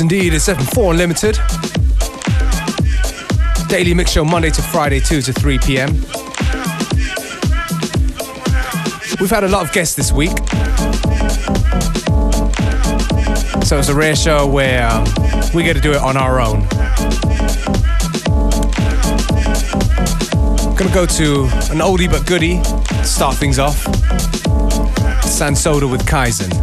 Indeed. It's FM4 Unlimited. Daily mix show Monday to Friday, 2 to 3 p.m. We've had a lot of guests this week. So it's a rare show where um, we get to do it on our own. Gonna go to an oldie but goodie start things off. Sansoda with Kaizen.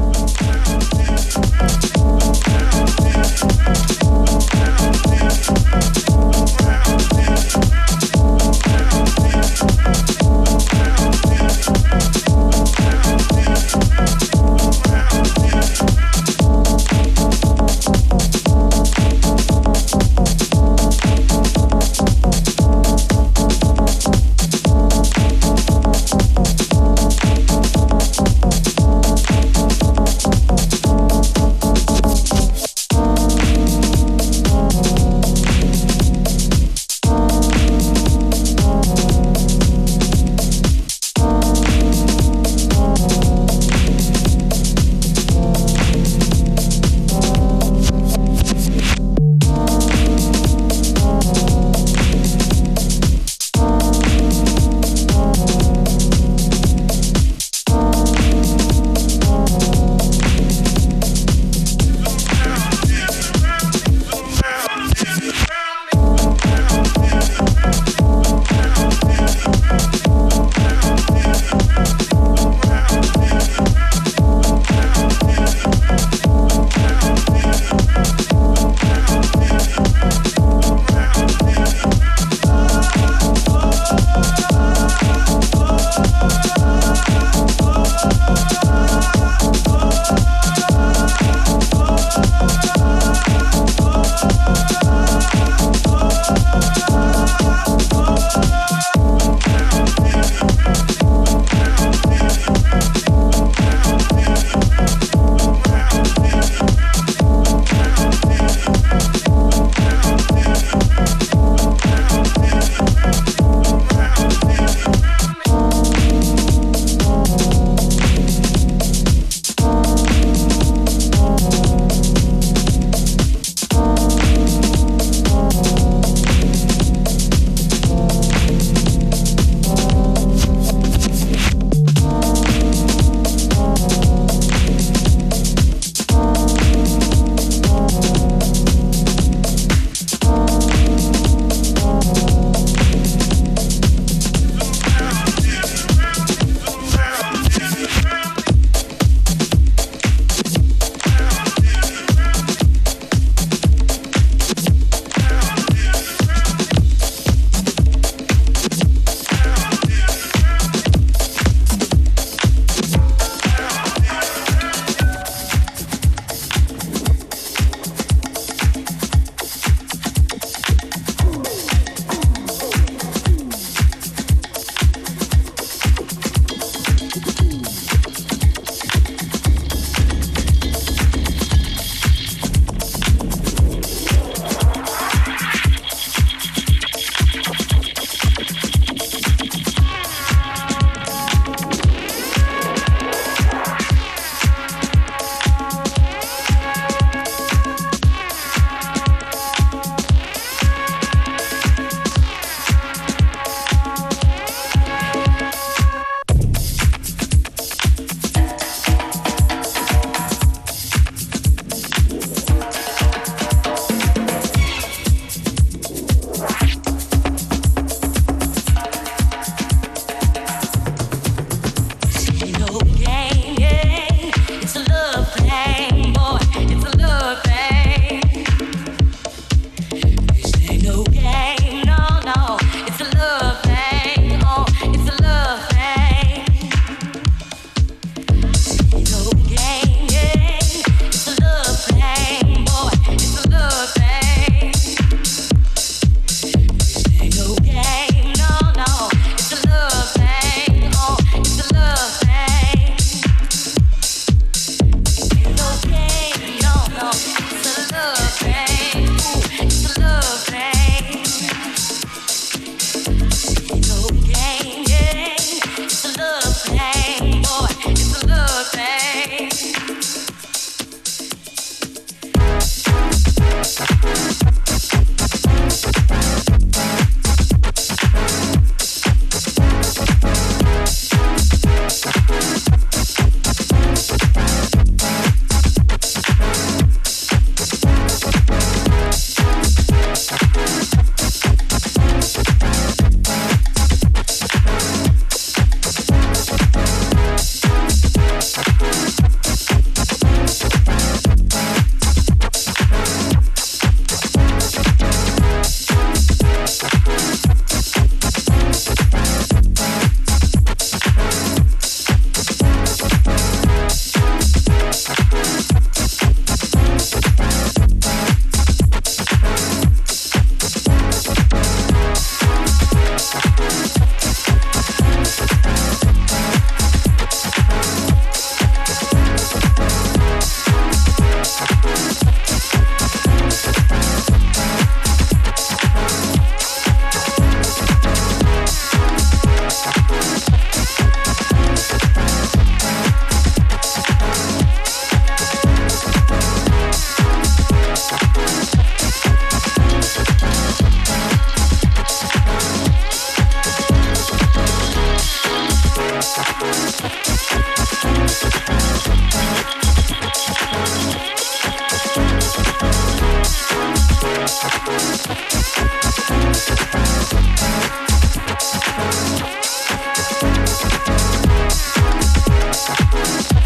Thank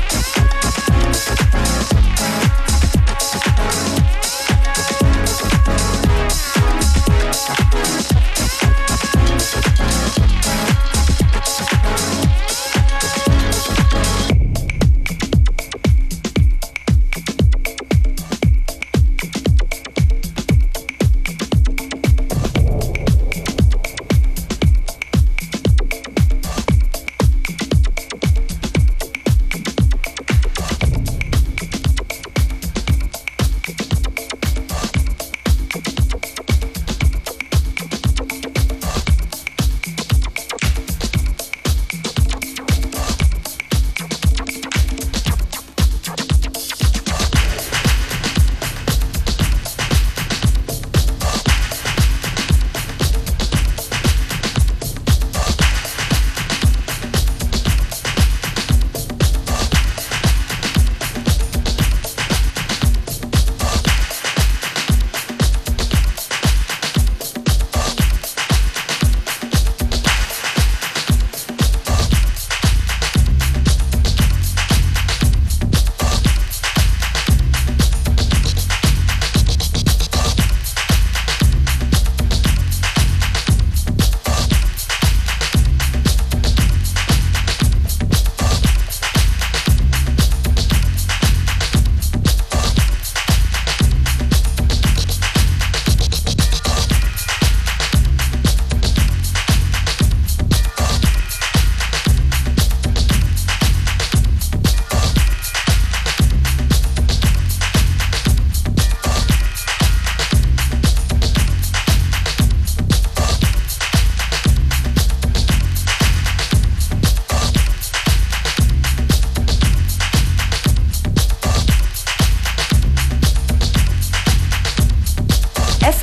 you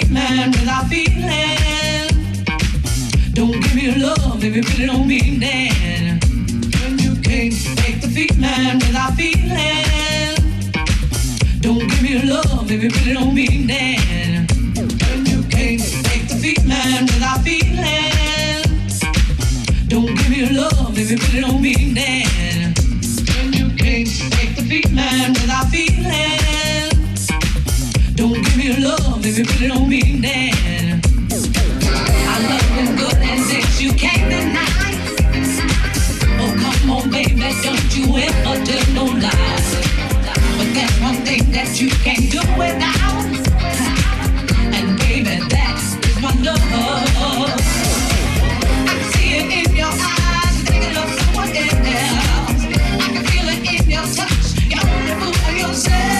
feeling without feeling. Don't give me love if you really don't mean it. When you can't take the feeling without feeling. Don't give me love if you really don't mean it. When you can't take the feeling without feeling. Don't give me love if you really don't mean it. You love is good as if you can't deny. Oh, come on, baby, don't you ever tell no lies. But one thing that you can't do without. And baby, that is my love. I see it in your eyes, thinking of someone else. I can feel it in your touch, only yourself.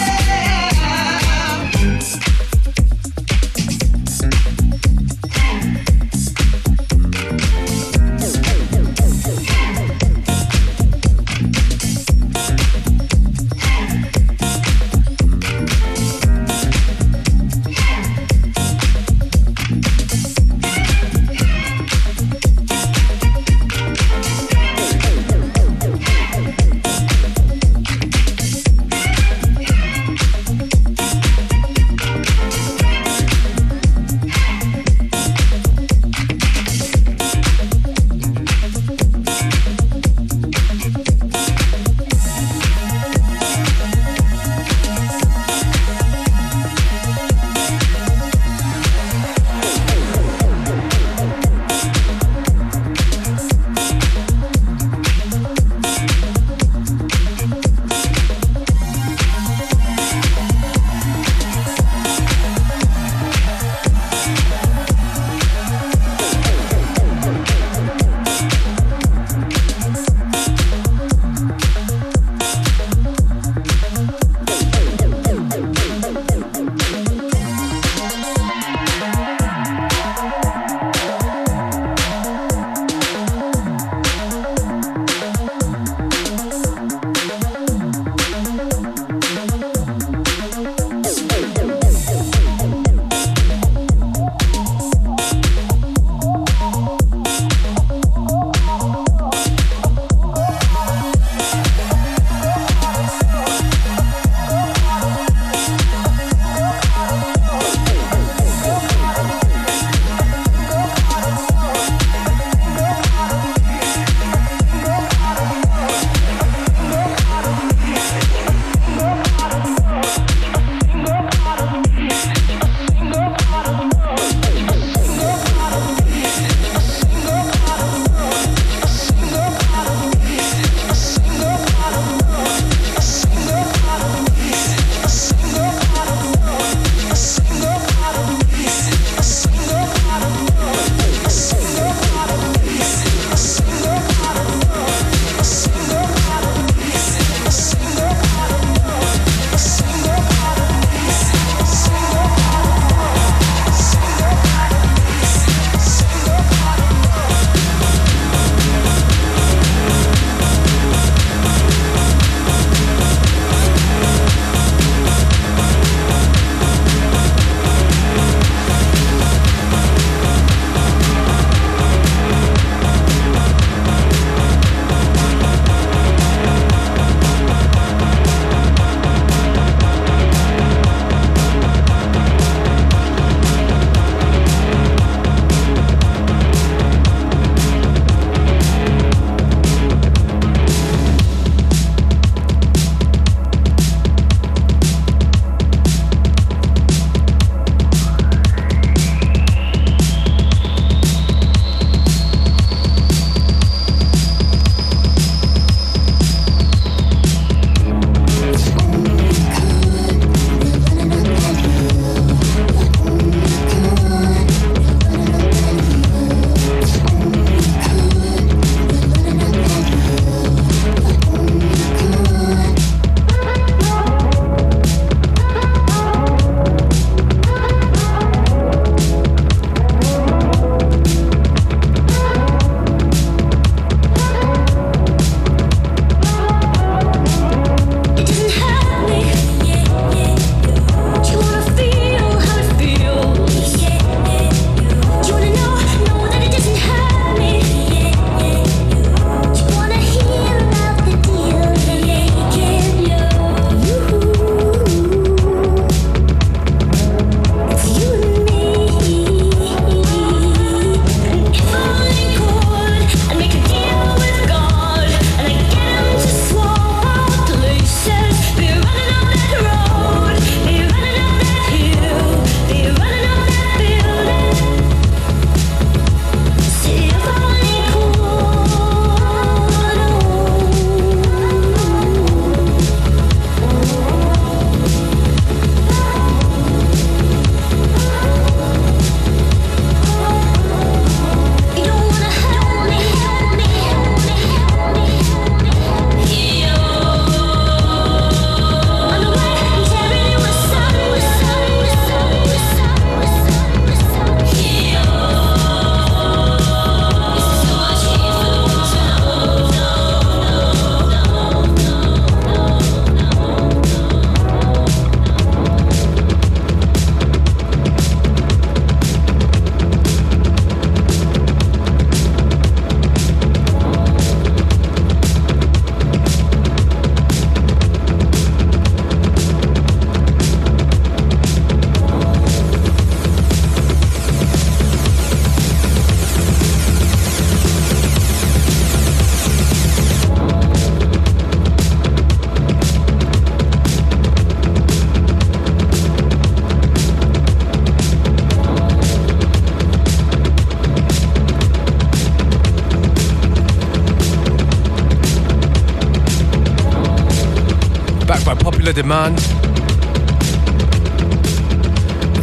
Popular demand.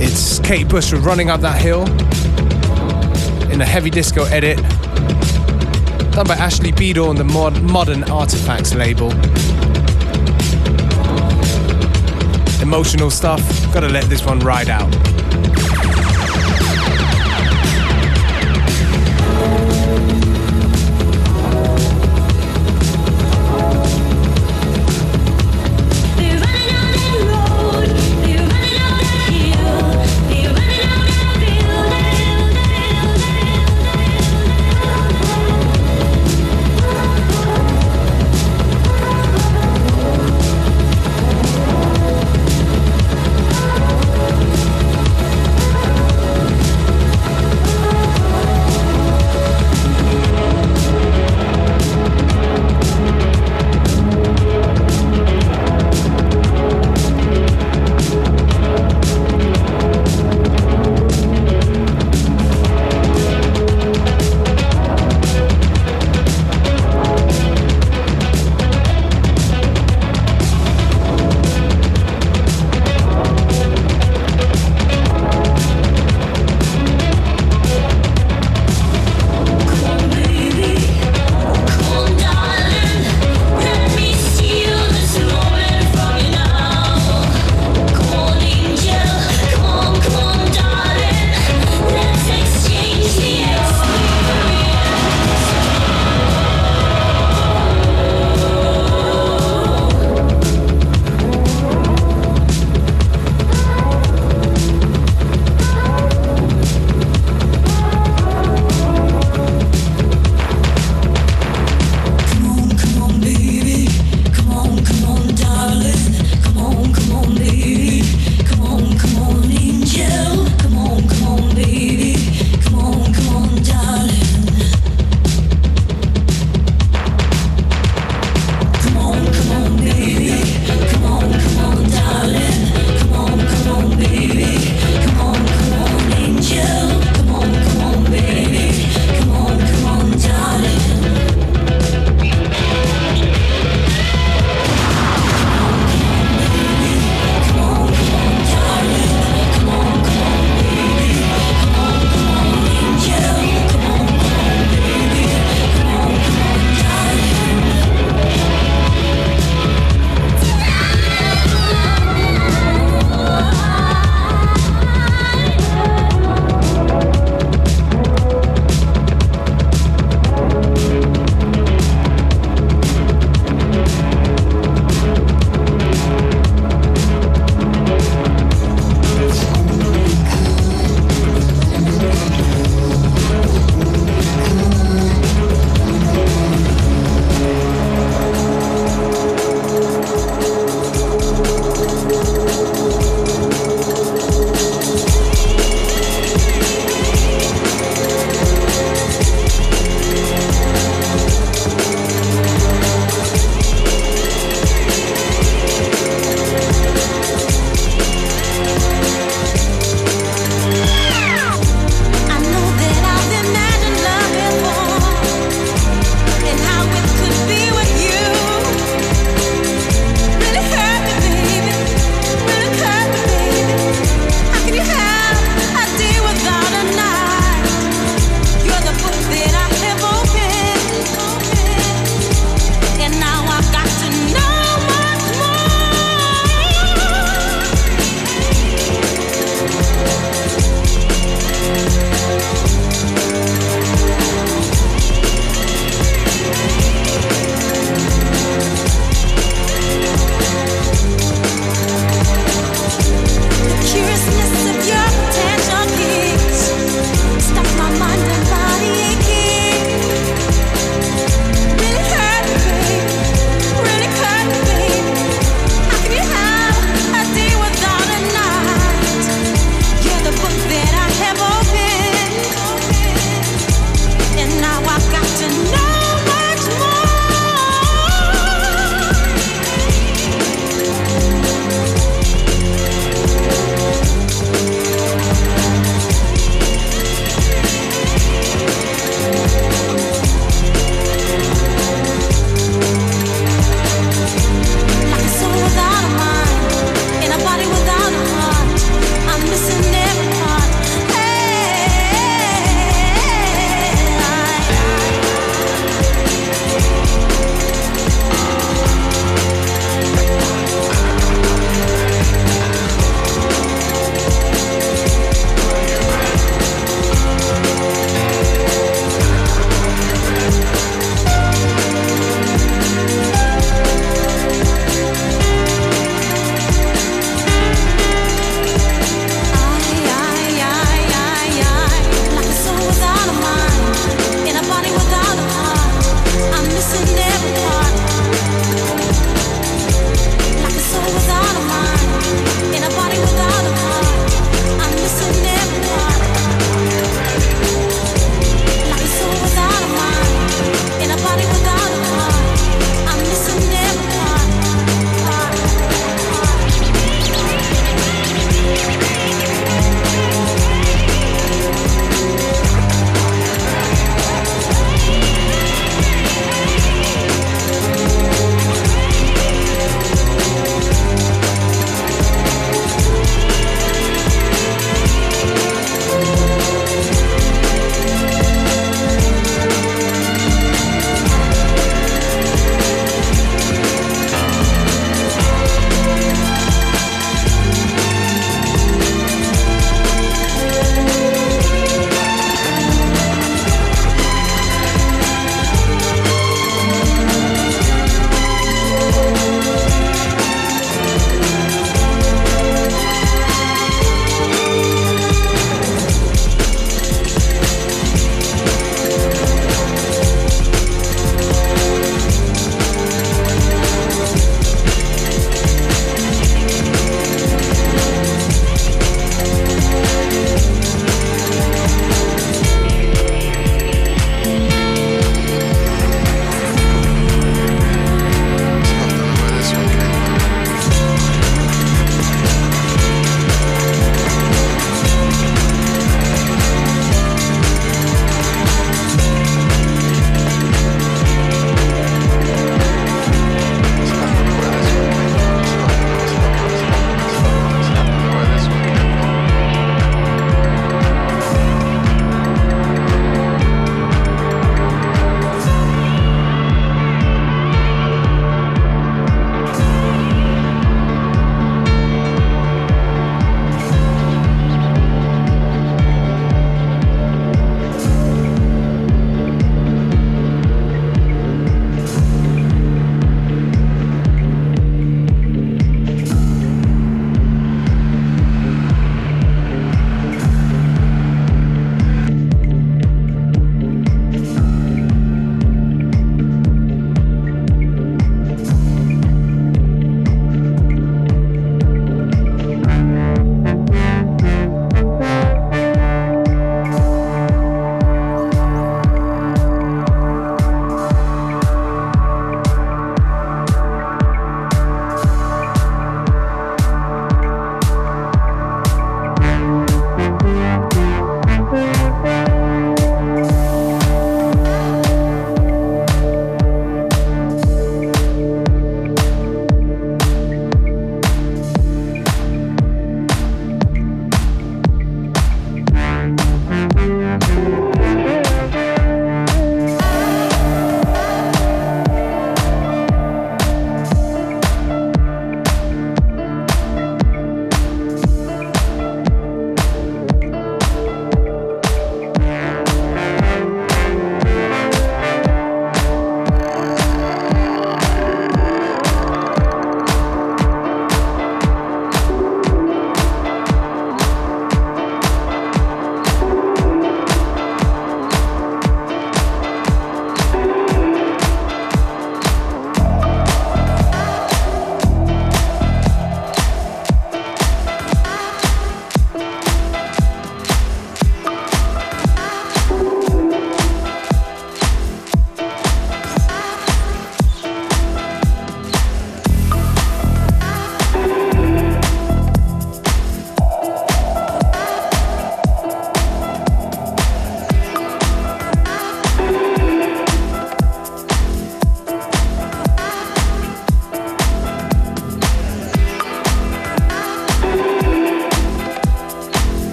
It's Kate Bush Running Up That Hill in a heavy disco edit done by Ashley Beadle on the mod- Modern Artifacts label. Emotional stuff, gotta let this one ride out.